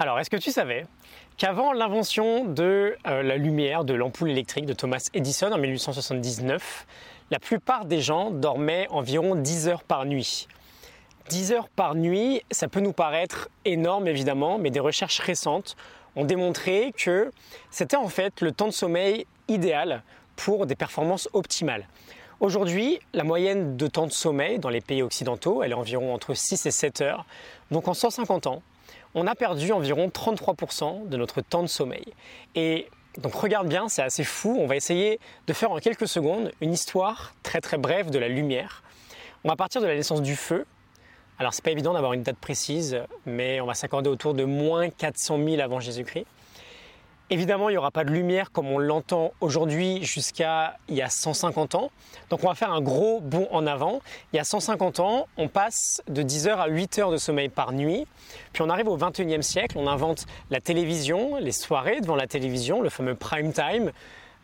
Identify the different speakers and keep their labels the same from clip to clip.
Speaker 1: Alors, est-ce que tu savais qu'avant l'invention de euh, la lumière, de l'ampoule électrique de Thomas Edison en 1879, la plupart des gens dormaient environ 10 heures par nuit 10 heures par nuit, ça peut nous paraître énorme évidemment, mais des recherches récentes ont démontré que c'était en fait le temps de sommeil idéal pour des performances optimales. Aujourd'hui, la moyenne de temps de sommeil dans les pays occidentaux, elle est environ entre 6 et 7 heures. Donc en 150 ans, on a perdu environ 33% de notre temps de sommeil. Et donc regarde bien, c'est assez fou. On va essayer de faire en quelques secondes une histoire très très brève de la lumière. On va partir de la naissance du feu. Alors c'est pas évident d'avoir une date précise, mais on va s'accorder autour de moins 400 000 avant Jésus-Christ. Évidemment, il n'y aura pas de lumière comme on l'entend aujourd'hui jusqu'à il y a 150 ans. Donc on va faire un gros bond en avant. Il y a 150 ans, on passe de 10 heures à 8 heures de sommeil par nuit. Puis on arrive au 21e siècle, on invente la télévision, les soirées devant la télévision, le fameux prime time.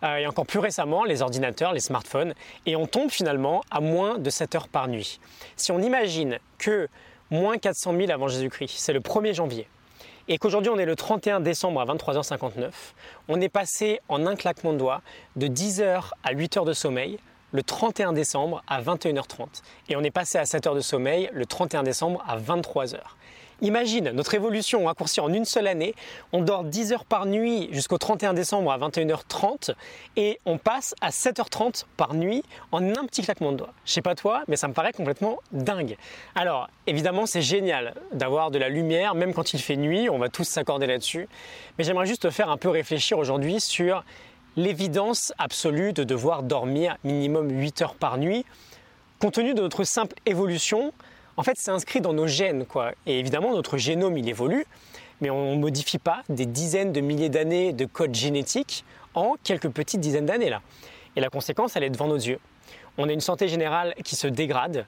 Speaker 1: Euh, et encore plus récemment, les ordinateurs, les smartphones. Et on tombe finalement à moins de 7 heures par nuit. Si on imagine que moins 400 000 avant Jésus-Christ, c'est le 1er janvier, et qu'aujourd'hui on est le 31 décembre à 23h59, on est passé en un claquement de doigts de 10h à 8h de sommeil le 31 décembre à 21h30 et on est passé à 7 h de sommeil le 31 décembre à 23h. Imagine notre évolution raccourcie en une seule année. On dort 10 heures par nuit jusqu'au 31 décembre à 21h30 et on passe à 7h30 par nuit en un petit claquement de doigts. Je sais pas toi, mais ça me paraît complètement dingue. Alors, évidemment, c'est génial d'avoir de la lumière, même quand il fait nuit, on va tous s'accorder là-dessus. Mais j'aimerais juste te faire un peu réfléchir aujourd'hui sur l'évidence absolue de devoir dormir minimum 8 heures par nuit. Compte tenu de notre simple évolution, en fait, c'est inscrit dans nos gènes, quoi. Et évidemment, notre génome, il évolue, mais on ne modifie pas des dizaines de milliers d'années de code génétique en quelques petites dizaines d'années, là. Et la conséquence, elle est devant nos yeux. On a une santé générale qui se dégrade.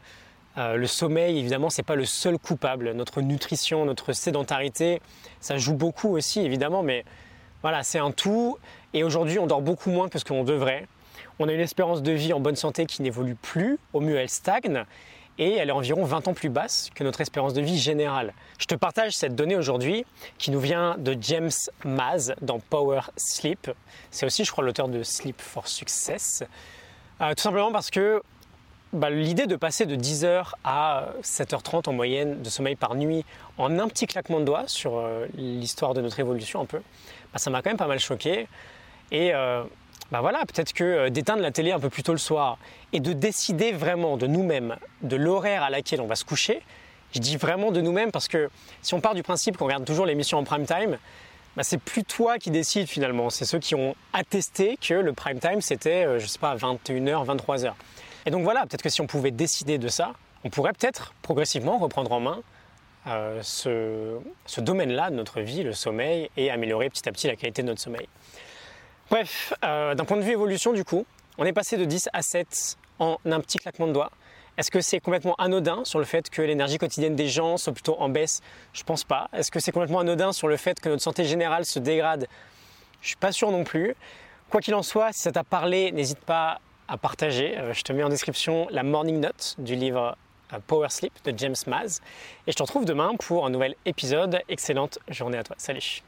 Speaker 1: Euh, le sommeil, évidemment, c'est pas le seul coupable. Notre nutrition, notre sédentarité, ça joue beaucoup aussi, évidemment, mais voilà, c'est un tout. Et aujourd'hui, on dort beaucoup moins que ce qu'on devrait. On a une espérance de vie en bonne santé qui n'évolue plus. Au mieux, elle stagne et elle est environ 20 ans plus basse que notre espérance de vie générale. Je te partage cette donnée aujourd'hui qui nous vient de James Maz dans Power Sleep. C'est aussi, je crois, l'auteur de Sleep for Success. Euh, tout simplement parce que bah, l'idée de passer de 10h à 7h30 en moyenne de sommeil par nuit en un petit claquement de doigts sur euh, l'histoire de notre évolution un peu, bah, ça m'a quand même pas mal choqué. Et euh, bah voilà, peut-être que euh, d'éteindre la télé un peu plus tôt le soir et de décider vraiment de nous-mêmes, de l'horaire à laquelle on va se coucher, je dis vraiment de nous-mêmes parce que si on part du principe qu'on regarde toujours l'émission en prime time, bah c'est plus toi qui décides finalement, c'est ceux qui ont attesté que le prime time c'était, euh, je sais pas, 21h, 23h. Et donc voilà, peut-être que si on pouvait décider de ça, on pourrait peut-être progressivement reprendre en main euh, ce, domaine-là de notre vie, le sommeil, et améliorer petit à petit la qualité de notre sommeil. Bref, euh, d'un point de vue évolution du coup, on est passé de 10 à 7 en un petit claquement de doigts. Est-ce que c'est complètement anodin sur le fait que l'énergie quotidienne des gens soit plutôt en baisse? Je pense pas. Est-ce que c'est complètement anodin sur le fait que notre santé générale se dégrade? Je suis pas sûr non plus. Quoi qu'il en soit, si ça t'a parlé, n'hésite pas à partager. Euh, je te mets en description la morning note du livre euh, Power Sleep de James Maz. Et je te retrouve demain pour un nouvel épisode. Excellente journée à toi. Salut